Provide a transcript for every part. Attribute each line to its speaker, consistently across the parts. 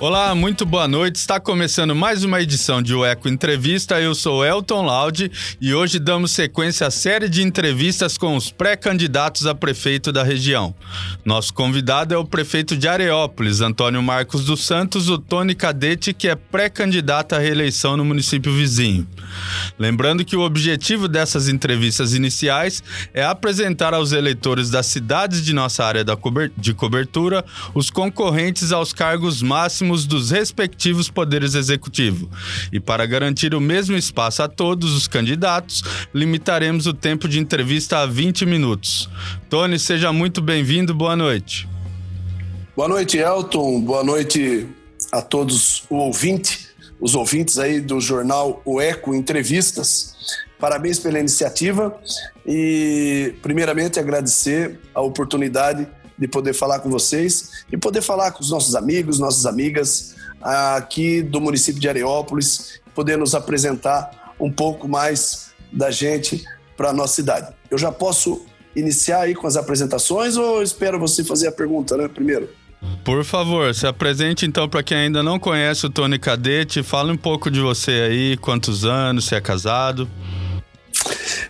Speaker 1: Olá, muito boa noite. Está começando mais uma edição de O Eco Entrevista. Eu sou Elton Laude e hoje damos sequência à série de entrevistas com os pré-candidatos a prefeito da região. Nosso convidado é o prefeito de Areópolis, Antônio Marcos dos Santos, o Tony Cadete, que é pré-candidato à reeleição no município vizinho. Lembrando que o objetivo dessas entrevistas iniciais é apresentar aos eleitores das cidades de nossa área de cobertura os concorrentes aos cargos máximos máximos dos respectivos poderes executivos. E para garantir o mesmo espaço a todos os candidatos, limitaremos o tempo de entrevista a 20 minutos. Tony, seja muito bem-vindo, boa noite.
Speaker 2: Boa noite, Elton. Boa noite a todos o ouvinte, os ouvintes aí do jornal O Eco Entrevistas. Parabéns pela iniciativa e, primeiramente, agradecer a oportunidade de poder falar com vocês e poder falar com os nossos amigos, nossas amigas aqui do município de Areópolis, poder nos apresentar um pouco mais da gente para a nossa cidade. Eu já posso iniciar aí com as apresentações ou espero você fazer a pergunta, né, primeiro?
Speaker 1: Por favor, se apresente então para quem ainda não conhece o Tony Cadete, fale um pouco de você aí, quantos anos, se é casado.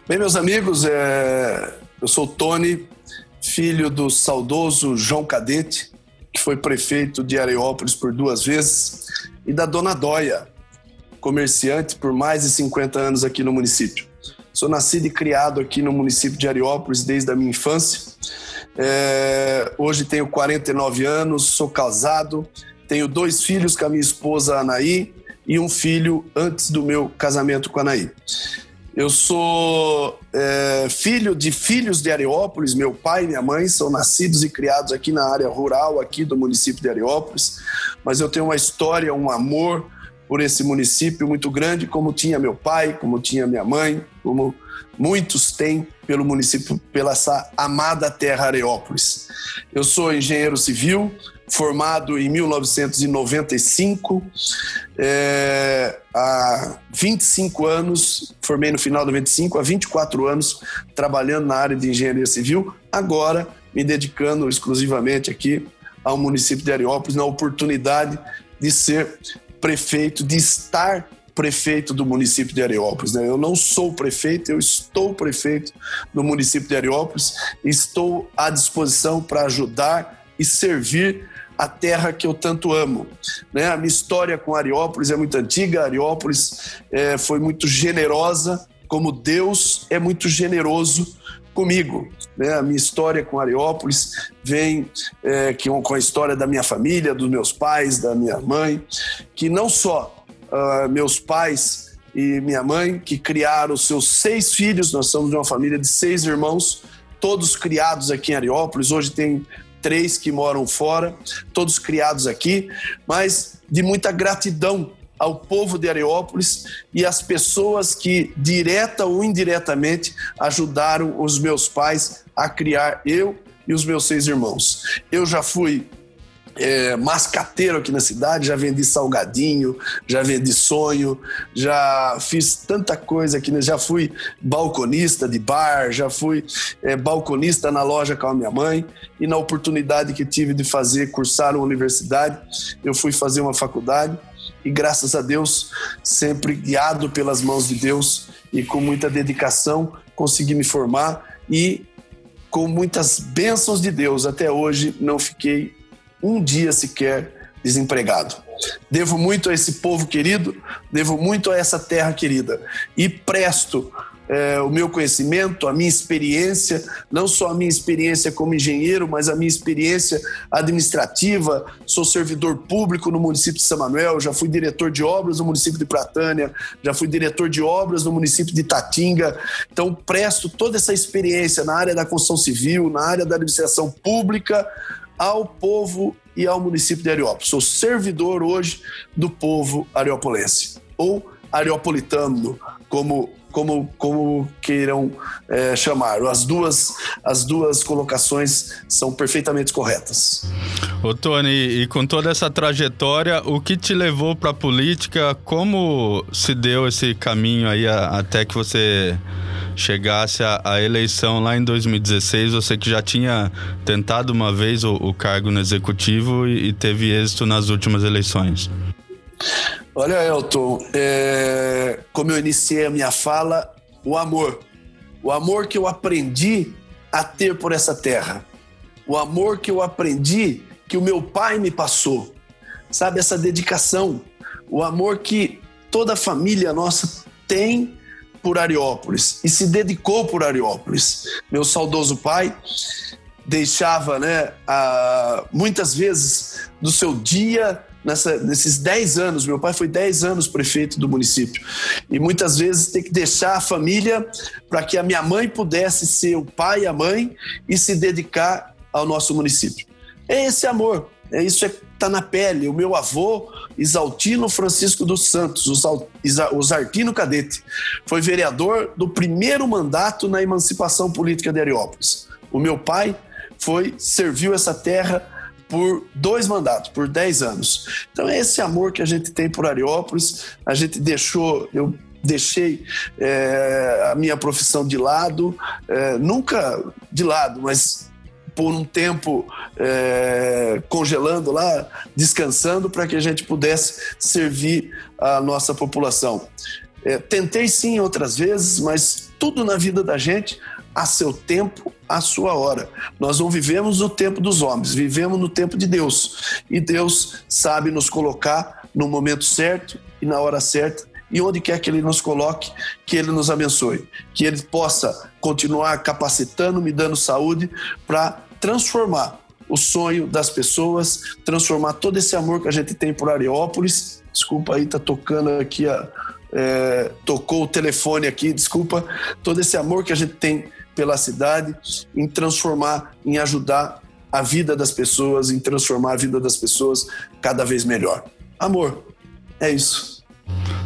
Speaker 2: Bem, meus amigos, é... eu sou o Tony, filho do saudoso João Cadete, que foi prefeito de Areópolis por duas vezes, e da dona Dóia, comerciante por mais de 50 anos aqui no município. Sou nascido e criado aqui no município de Areópolis desde a minha infância. É, hoje tenho 49 anos, sou casado, tenho dois filhos com a minha esposa Anaí e um filho antes do meu casamento com a Anaí. Eu sou é, filho de filhos de Areópolis. Meu pai e minha mãe são nascidos e criados aqui na área rural, aqui do município de Areópolis. Mas eu tenho uma história, um amor por esse município muito grande, como tinha meu pai, como tinha minha mãe, como muitos têm pelo município, pela essa amada terra Areópolis. Eu sou engenheiro civil, formado em 1995, é, há 25 anos, formei no final de 95, há 24 anos trabalhando na área de engenharia civil, agora me dedicando exclusivamente aqui ao município de Areópolis, na oportunidade de ser prefeito, de estar prefeito do município de Areópolis. Né? Eu não sou prefeito, eu estou prefeito do município de Areópolis, estou à disposição para ajudar e servir a terra que eu tanto amo. Né? A minha história com Ariópolis é muito antiga, Ariópolis é, foi muito generosa, como Deus é muito generoso comigo. Né? A minha história com Ariópolis vem é, que, com a história da minha família, dos meus pais, da minha mãe, que não só uh, meus pais e minha mãe, que criaram seus seis filhos, nós somos de uma família de seis irmãos, todos criados aqui em Ariópolis. Hoje tem três que moram fora, todos criados aqui, mas de muita gratidão ao povo de Areópolis e às pessoas que, direta ou indiretamente, ajudaram os meus pais a criar eu e os meus seis irmãos. Eu já fui é, mascateiro aqui na cidade, já vendi salgadinho, já vendi sonho, já fiz tanta coisa aqui, né? já fui balconista de bar, já fui é, balconista na loja com a minha mãe. E na oportunidade que tive de fazer, cursar uma universidade, eu fui fazer uma faculdade. E graças a Deus, sempre guiado pelas mãos de Deus e com muita dedicação, consegui me formar. E com muitas bênçãos de Deus até hoje não fiquei um dia sequer desempregado. Devo muito a esse povo querido, devo muito a essa terra querida e presto é, o meu conhecimento, a minha experiência, não só a minha experiência como engenheiro, mas a minha experiência administrativa. Sou servidor público no município de São Manuel, já fui diretor de obras no município de Pratânia, já fui diretor de obras no município de Tatinga. Então, presto toda essa experiência na área da construção civil, na área da administração pública, ao povo e ao município de Areópolis. Sou servidor hoje do povo areopolense, ou areopolitano, como como, como queiram é, chamar. As duas, as duas colocações são perfeitamente corretas.
Speaker 1: Ô Tony, e com toda essa trajetória, o que te levou para a política? Como se deu esse caminho aí até que você chegasse à, eleição lá em 2016? Você que já tinha tentado uma vez o, o cargo no executivo e, e teve êxito nas últimas eleições.
Speaker 2: Olha, Elton, é, como eu iniciei a minha fala, o amor. O amor que eu aprendi a ter por essa terra. O amor que eu aprendi que o meu pai me passou. Sabe, essa dedicação. O amor que toda a família nossa tem por Ariópolis e se dedicou por Ariópolis. Meu saudoso pai deixava, né, a, muitas vezes do seu dia nessa, nesses 10 anos, meu pai foi 10 anos prefeito do município, e muitas vezes tem que deixar a família para que a minha mãe pudesse ser o pai e a mãe e se dedicar ao nosso município. É esse amor, é isso é tá na pele. O meu avô, Isaltino Francisco dos Santos, o Zartino Cadete, foi vereador do primeiro mandato na emancipação política de Ariópolis. O meu pai foi serviu essa terra por dois mandatos, por dez anos. Então é esse amor que a gente tem por Ariópolis. A gente deixou, eu deixei é, a minha profissão de lado, é, nunca de lado, mas por um tempo é, congelando lá, descansando, para que a gente pudesse servir a nossa população. É, tentei sim outras vezes, mas tudo na vida da gente a seu tempo, a sua hora. Nós não vivemos no tempo dos homens, vivemos no tempo de Deus. E Deus sabe nos colocar no momento certo e na hora certa e onde quer que Ele nos coloque, que Ele nos abençoe, que Ele possa continuar capacitando, me dando saúde para transformar o sonho das pessoas, transformar todo esse amor que a gente tem por Areópolis. Desculpa aí, tá tocando aqui a. É, tocou o telefone aqui, desculpa. Todo esse amor que a gente tem pela cidade, em transformar, em ajudar a vida das pessoas, em transformar a vida das pessoas cada vez melhor. Amor, é isso.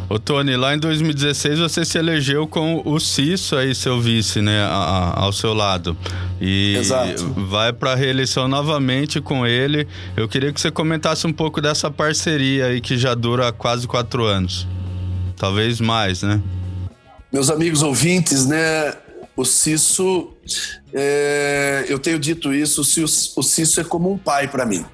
Speaker 1: Ô Tony, lá em 2016 você se elegeu com o Cício aí, seu vice, né, a, ao seu lado. E Exato. vai para reeleição novamente com ele. Eu queria que você comentasse um pouco dessa parceria aí que já dura quase quatro anos. Talvez mais, né?
Speaker 2: Meus amigos ouvintes, né? O Cisso, é, eu tenho dito isso, o Cisso é como um pai para mim.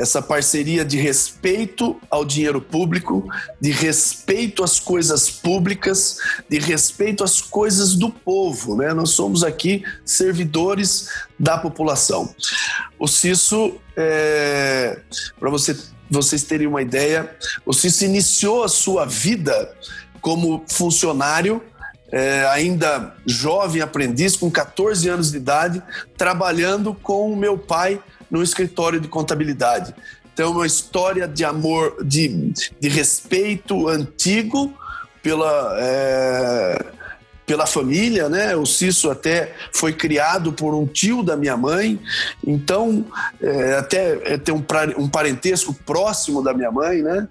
Speaker 2: Essa parceria de respeito ao dinheiro público, de respeito às coisas públicas, de respeito às coisas do povo. Né? Nós somos aqui servidores da população. O Cisso, é, para você, vocês terem uma ideia, o Cisso iniciou a sua vida como funcionário é, ainda jovem aprendiz, com 14 anos de idade, trabalhando com o meu pai no escritório de contabilidade. Então, uma história de amor, de, de respeito antigo pela, é, pela família, né? O Cício até foi criado por um tio da minha mãe, então é, até é, tem um, um parentesco próximo da minha mãe, né?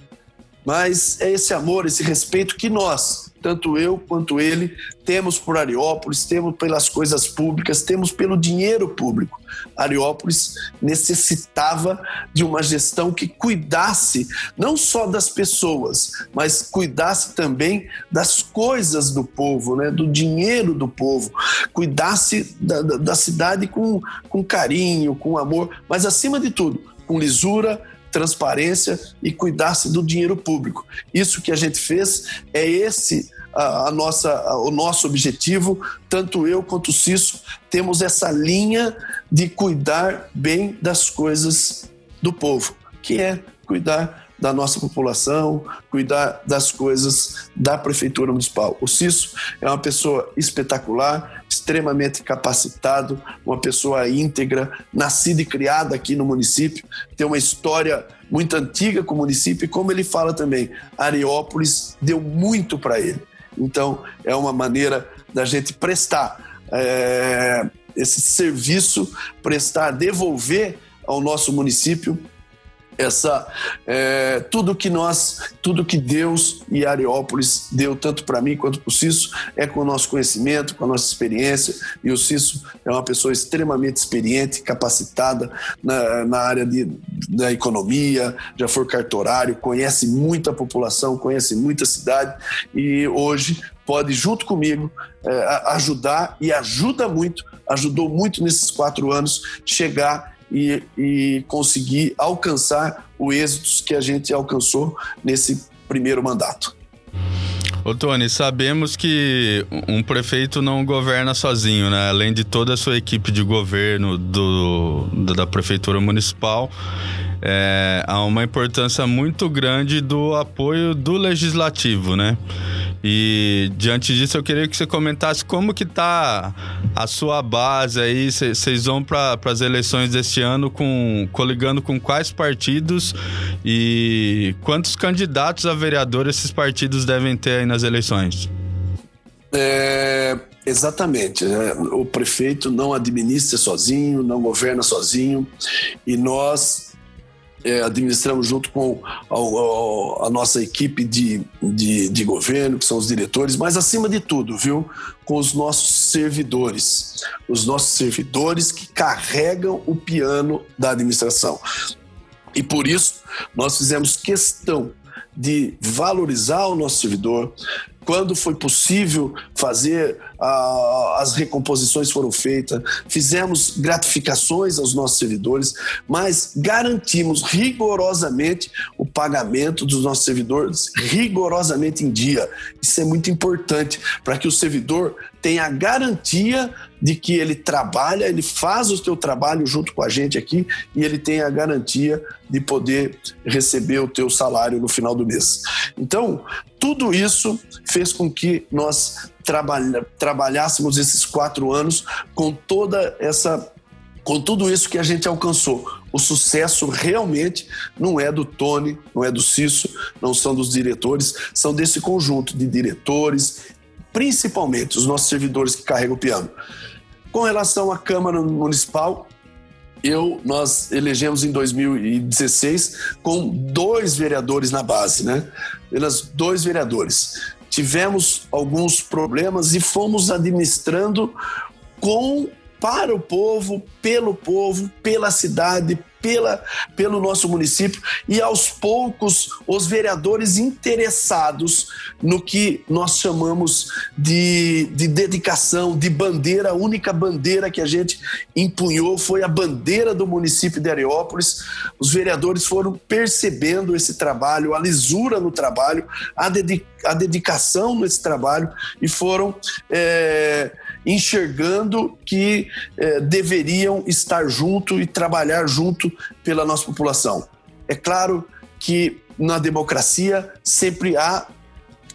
Speaker 2: Mas é esse amor, esse respeito que nós, tanto eu quanto ele, temos por Ariópolis, temos pelas coisas públicas, temos pelo dinheiro público. Ariópolis necessitava de uma gestão que cuidasse não só das pessoas, mas cuidasse também das coisas do povo, né? do dinheiro do povo, cuidasse da, da, da cidade com, com carinho, com amor, mas acima de tudo, com lisura, transparência e cuidasse do dinheiro público. Isso que a gente fez é esse a, a nossa, a, o nosso objetivo, tanto eu quanto o Cício temos essa linha de cuidar bem das coisas do povo, que é cuidar da nossa população, cuidar das coisas da prefeitura municipal. O Cício é uma pessoa espetacular, extremamente capacitado, uma pessoa íntegra, nascida e criada aqui no município, tem uma história muito antiga com o município e como ele fala também, Areópolis deu muito para ele. Então, é uma maneira da gente prestar é, esse serviço, prestar, devolver ao nosso município essa é, tudo que nós, tudo que Deus e Areópolis deu tanto para mim quanto para o Cício é com o nosso conhecimento, com a nossa experiência e o Cício é uma pessoa extremamente experiente, capacitada na, na área de, da economia, já foi cartorário, conhece muita população, conhece muita cidade e hoje pode junto comigo é, ajudar e ajuda muito, ajudou muito nesses quatro anos chegar e, e conseguir alcançar o êxito que a gente alcançou nesse primeiro mandato.
Speaker 1: Ô Tony, sabemos que um prefeito não governa sozinho, né? Além de toda a sua equipe de governo do, da prefeitura municipal, é, há uma importância muito grande do apoio do legislativo, né? E diante disso eu queria que você comentasse como que tá a sua base aí, vocês vão para as eleições deste ano com coligando com quais partidos e quantos candidatos a vereador esses partidos devem ter aí nas eleições?
Speaker 2: É, exatamente. Né? O prefeito não administra sozinho, não governa sozinho e nós é, administramos junto com a, a nossa equipe de, de, de, governo, que são os diretores, mas acima de tudo, viu, com os nossos servidores, os nossos servidores que carregam o piano da administração. E por isso nós fizemos questão de valorizar o nosso servidor, quando foi possível fazer, as recomposições foram feitas, fizemos gratificações aos nossos servidores, mas garantimos rigorosamente o pagamento dos nossos servidores, rigorosamente em dia. Isso é muito importante para que o servidor tenha a garantia de que ele trabalha, ele faz o seu trabalho junto com a gente aqui e ele tem a garantia de poder receber o teu salário no final do mês. Então, tudo isso fez com que nós trabalha, trabalhássemos esses quatro anos com toda essa com tudo isso que a gente alcançou. O sucesso realmente não é do Tony, não é do Cício, não são dos diretores, são desse conjunto de diretores, principalmente os nossos servidores que carregam o piano. Com relação à Câmara Municipal, eu nós elegemos em 2016 com dois vereadores na base, né? Apenas dois vereadores. Tivemos alguns problemas e fomos administrando com para o povo, pelo povo, pela cidade, pela, pelo nosso município e aos poucos os vereadores interessados no que nós chamamos de, de dedicação, de bandeira, a única bandeira que a gente empunhou foi a bandeira do município de Areópolis. Os vereadores foram percebendo esse trabalho, a lisura no trabalho, a, dedica, a dedicação nesse trabalho e foram. É, enxergando que é, deveriam estar junto e trabalhar junto pela nossa população. É claro que na democracia sempre há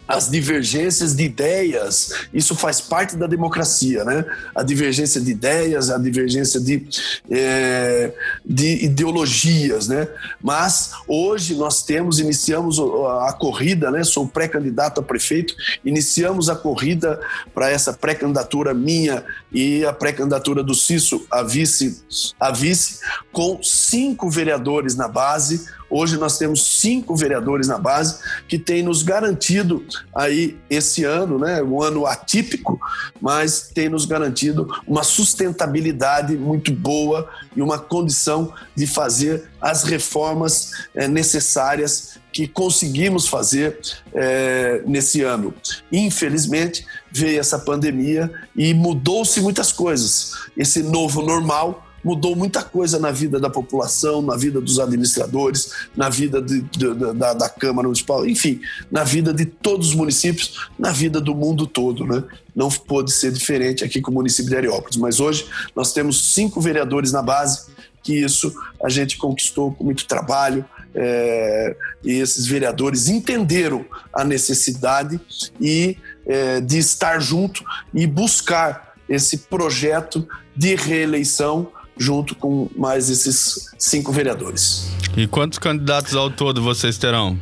Speaker 2: as divergências de ideias, isso faz parte da democracia, né? A divergência de ideias, a divergência de, é, de ideologias, né? Mas hoje nós temos, iniciamos a corrida, né? Sou pré-candidato a prefeito, iniciamos a corrida para essa pré-candidatura minha e a pré-candidatura do Cício a vice, a vice, com cinco vereadores na base, Hoje nós temos cinco vereadores na base que têm nos garantido aí esse ano, né, um ano atípico, mas tem nos garantido uma sustentabilidade muito boa e uma condição de fazer as reformas é, necessárias que conseguimos fazer é, nesse ano. Infelizmente, veio essa pandemia e mudou-se muitas coisas. Esse novo normal mudou muita coisa na vida da população, na vida dos administradores, na vida de, de, da, da, Câmara Municipal, enfim, na vida de todos os municípios, na vida do mundo todo, né? Não pôde ser diferente aqui com o município de Areópolis, mas hoje nós temos cinco vereadores na base, que isso a gente conquistou com muito trabalho, é, e esses vereadores entenderam a necessidade e é, de estar junto e buscar esse projeto de reeleição junto com mais esses cinco vereadores.
Speaker 1: E quantos candidatos ao todo vocês terão?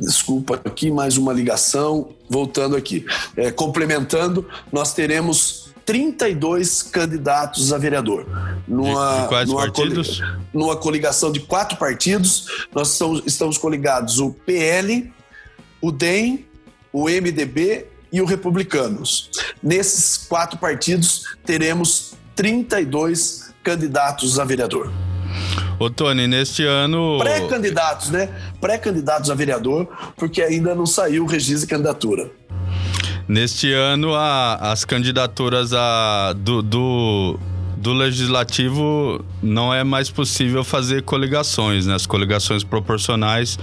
Speaker 2: Desculpa, aqui mais uma ligação. Voltando aqui, é, complementando, nós teremos 32 candidatos a vereador.
Speaker 1: Numa, de, quais numa partidos?
Speaker 2: numa coligação de quatro partidos. Nós estamos, estamos coligados o PL, o DEM, o MDB e o Republicanos. Nesses quatro partidos, teremos 32 candidatos a vereador.
Speaker 1: Ô, Tony, neste ano.
Speaker 2: Pré-candidatos, né? Pré-candidatos a vereador, porque ainda não saiu o registro de candidatura.
Speaker 1: Neste ano, a, as candidaturas a, do, do, do legislativo não é mais possível fazer coligações, né? As coligações proporcionais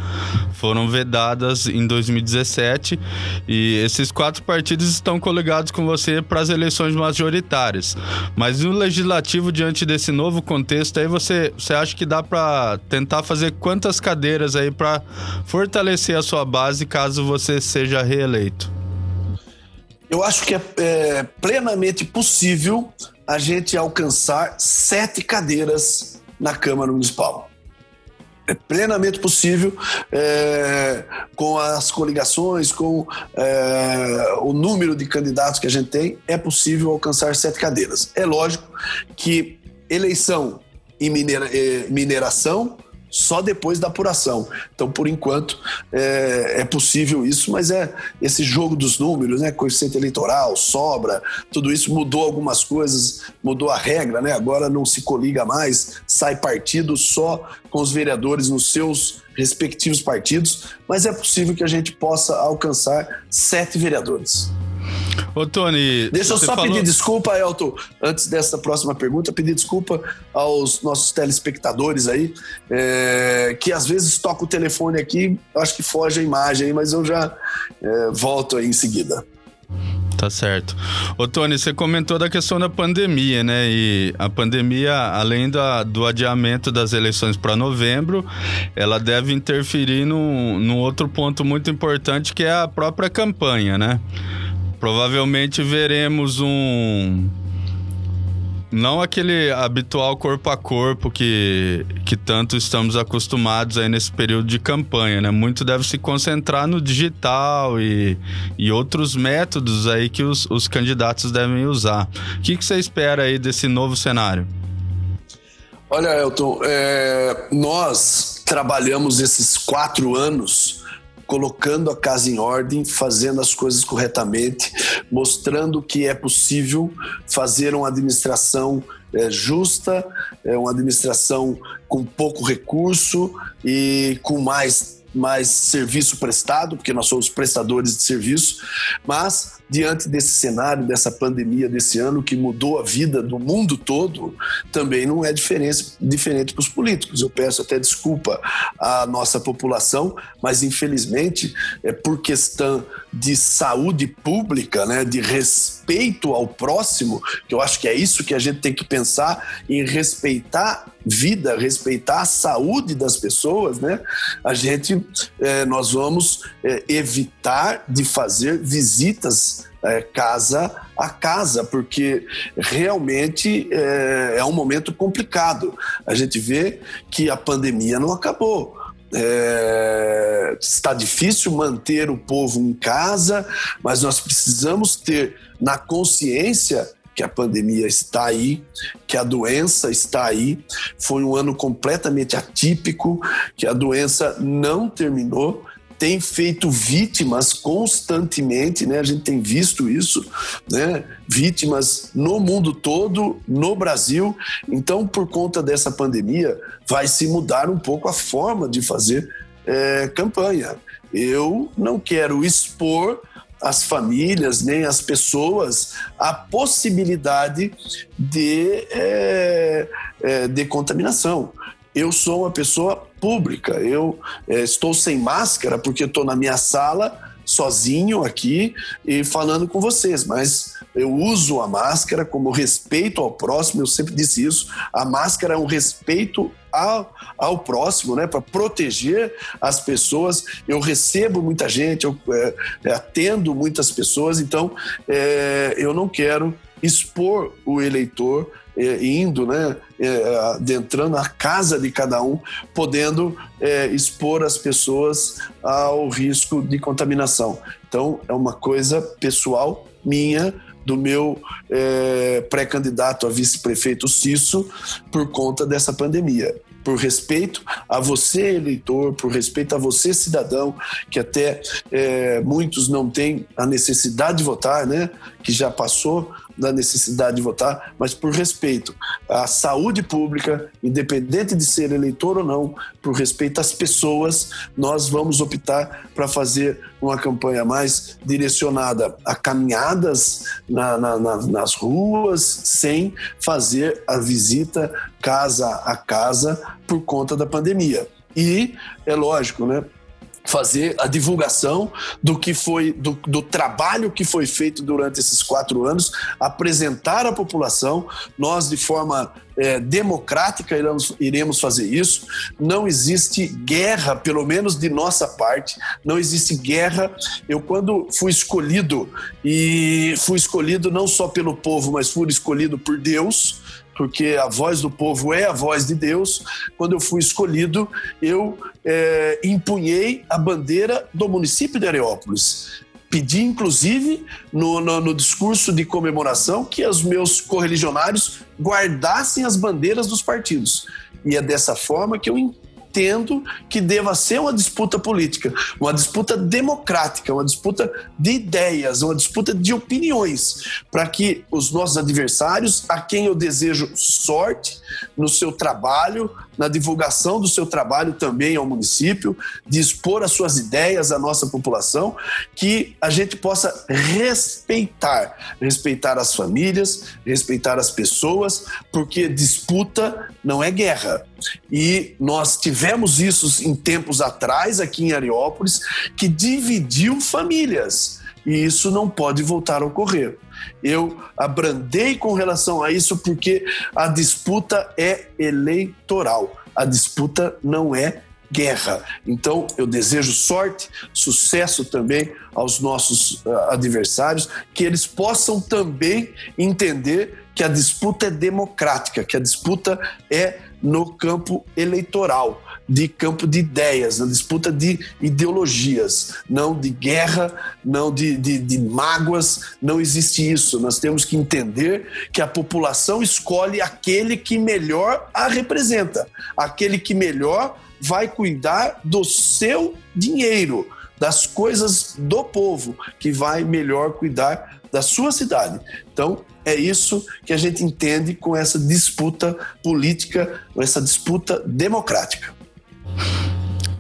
Speaker 1: foram vedadas em 2017 e esses quatro partidos estão coligados com você para as eleições majoritárias. Mas no legislativo, diante desse novo contexto, aí você, você acha que dá para tentar fazer quantas cadeiras aí para fortalecer a sua base caso você seja reeleito?
Speaker 2: Eu acho que é, é plenamente possível a gente alcançar sete cadeiras na Câmara Municipal. É plenamente possível é, com as coligações, com é, o número de candidatos que a gente tem, é possível alcançar sete cadeiras. É lógico que eleição e minera, mineração só depois da apuração. Então, por enquanto, é, é, possível isso, mas é esse jogo dos números, né? Coeficiente eleitoral, sobra, tudo isso mudou algumas coisas, mudou a regra, né? Agora não se coliga mais, sai partido só com os vereadores nos seus respectivos partidos, mas é possível que a gente possa alcançar sete vereadores.
Speaker 1: Ô, Tony.
Speaker 2: Deixa eu só falou... pedir desculpa, Elton, antes dessa próxima pergunta, pedir desculpa aos nossos telespectadores aí, é, que às vezes toca o telefone aqui, acho que foge a imagem, mas eu já é, volto aí em seguida.
Speaker 1: Tá certo. Ô, Tony, você comentou da questão da pandemia, né? E a pandemia, além da, do adiamento das eleições para novembro, ela deve interferir num, num outro ponto muito importante, que é a própria campanha, né? Provavelmente veremos um. Não aquele habitual corpo a corpo que, que tanto estamos acostumados aí nesse período de campanha, né? Muito deve se concentrar no digital e, e outros métodos aí que os, os candidatos devem usar. O que, que você espera aí desse novo cenário?
Speaker 2: Olha, Elton, é, nós trabalhamos esses quatro anos colocando a casa em ordem, fazendo as coisas corretamente, mostrando que é possível fazer uma administração é, justa, é, uma administração com pouco recurso e com mais mais serviço prestado, porque nós somos prestadores de serviço, mas diante desse cenário, dessa pandemia desse ano que mudou a vida do mundo todo, também não é diferente, diferente para os políticos. Eu peço até desculpa à nossa população, mas infelizmente, é por questão de saúde pública, né, de respeito ao próximo, que eu acho que é isso que a gente tem que pensar em respeitar vida, respeitar a saúde das pessoas, né? A gente, é, nós vamos é, evitar de fazer visitas é, casa a casa, porque realmente é, é um momento complicado. A gente vê que a pandemia não acabou. É, está difícil manter o povo em casa, mas nós precisamos ter na consciência que a pandemia está aí, que a doença está aí. Foi um ano completamente atípico, que a doença não terminou tem feito vítimas constantemente, né? A gente tem visto isso, né? Vítimas no mundo todo, no Brasil. Então, por conta dessa pandemia, vai se mudar um pouco a forma de fazer é, campanha. Eu não quero expor as famílias nem as pessoas a possibilidade de, é, é, de contaminação eu sou uma pessoa pública. Eu é, estou sem máscara porque estou na minha sala sozinho aqui e falando com vocês, mas eu uso a máscara como respeito ao próximo, eu sempre disse isso. A máscara é um respeito ao, ao próximo, né, para proteger as pessoas. Eu recebo muita gente, eu é, atendo muitas pessoas, então é, eu não quero expor o eleitor é, indo, né, é, adentrando a casa de cada um, podendo é, expor as pessoas ao risco de contaminação. Então, é uma coisa pessoal minha, do meu é, pré-candidato a vice-prefeito Cisso por conta dessa pandemia por respeito a você, eleitor, por respeito a você, cidadão, que até é, muitos não têm a necessidade de votar, né? Que já passou da necessidade de votar, mas por respeito à saúde pública, independente de ser eleitor ou não, por respeito às pessoas, nós vamos optar para fazer uma campanha mais direcionada a caminhadas na, na, na, nas ruas, sem fazer a visita casa a casa por conta da pandemia. E é lógico, né? Fazer a divulgação do que foi do, do, trabalho que foi feito durante esses quatro anos, apresentar à população. Nós, de forma é, democrática, iremos, iremos fazer isso. Não existe guerra, pelo menos de nossa parte, não existe guerra. Eu, quando fui escolhido, e fui escolhido não só pelo povo, mas fui escolhido por Deus porque a voz do povo é a voz de Deus. Quando eu fui escolhido, eu é, empunhei a bandeira do município de Areópolis. Pedi, inclusive, no, no, no discurso de comemoração, que os meus correligionários guardassem as bandeiras dos partidos. E é dessa forma que eu entendo que deva ser uma disputa política, uma disputa democrática, uma disputa de ideias, uma disputa de opiniões, para que os nossos adversários, a quem eu desejo sorte no seu trabalho, na divulgação do seu trabalho também ao município, de expor as suas ideias à nossa população, que a gente possa respeitar, respeitar as famílias, respeitar as pessoas, porque disputa não é guerra. E nós tivemos isso em tempos atrás aqui em Areópolis, que dividiu famílias. E isso não pode voltar a ocorrer. Eu abrandei com relação a isso porque a disputa é eleitoral. A disputa não é guerra. Então, eu desejo sorte, sucesso também aos nossos uh, adversários, que eles possam também entender que a disputa é democrática, que a disputa é no campo eleitoral, de campo de ideias, na disputa de ideologias, não de guerra, não de, de, de mágoas, não existe isso. Nós temos que entender que a população escolhe aquele que melhor a representa, aquele que melhor vai cuidar do seu dinheiro, das coisas do povo, que vai melhor cuidar da sua cidade. Então, é isso que a gente entende com essa disputa política, com essa disputa democrática.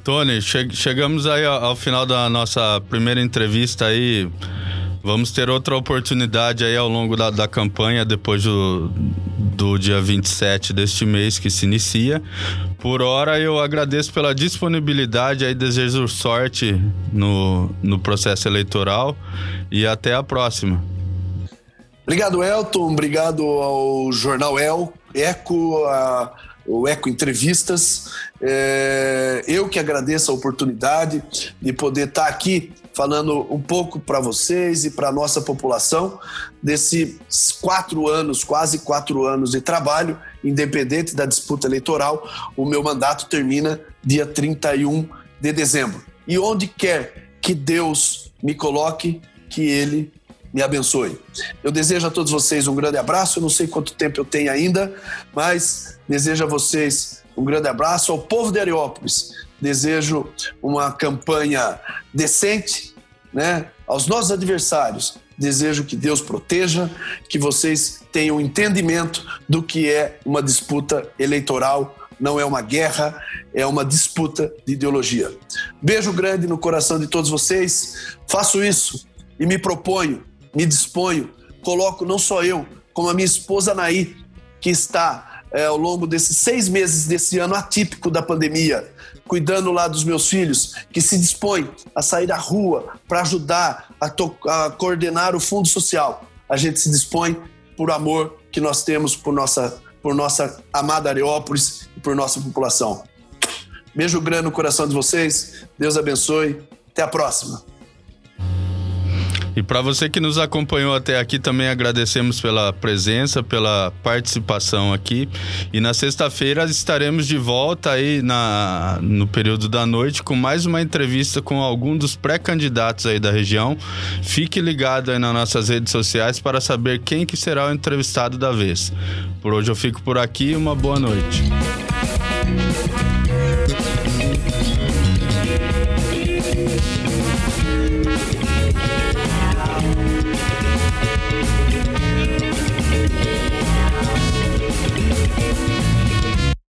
Speaker 1: Tony, che chegamos aí ao, final da nossa primeira entrevista aí. Vamos ter outra oportunidade aí ao longo da, da campanha, depois do, do dia 27 deste mês que se inicia. Por hora, eu agradeço pela disponibilidade aí, desejo sorte no, no processo eleitoral e até a próxima.
Speaker 2: Obrigado, Elton. Obrigado ao Jornal El, Eco, a, o Eco Entrevistas. É, eu que agradeço a oportunidade de poder estar aqui falando um pouco para vocês e para a nossa população desses quatro anos, quase quatro anos de trabalho, independente da disputa eleitoral. O meu mandato termina dia 31 de dezembro. E onde quer que Deus me coloque, que Ele me abençoe. Eu desejo a todos vocês um grande abraço. Eu não sei quanto tempo eu tenho ainda, mas desejo a vocês um grande abraço. Ao povo de Areópolis, desejo uma campanha decente, né? Aos nossos adversários, desejo que Deus proteja, que vocês tenham entendimento do que é uma disputa eleitoral. Não é uma guerra, é uma disputa de ideologia. Beijo grande no coração de todos vocês. Faço isso e me proponho me disponho, coloco não só eu, como a minha esposa Naí, que está é, ao longo desses seis meses desse ano atípico da pandemia, cuidando lá dos meus filhos, que se dispõe a sair à rua para ajudar a, a coordenar o fundo social. A gente se dispõe por amor que nós temos por nossa, por nossa amada Areópolis e por nossa população. Beijo grande no coração de vocês. Deus abençoe. Até a próxima.
Speaker 1: E para você que nos acompanhou até aqui, também agradecemos pela presença, pela participação aqui. E na sexta-feira estaremos de volta aí na, no período da noite com mais uma entrevista com algum dos pré-candidatos aí da região. Fique ligado aí nas nossas redes sociais para saber quem que será o entrevistado da vez. Por hoje eu fico por aqui, uma boa noite.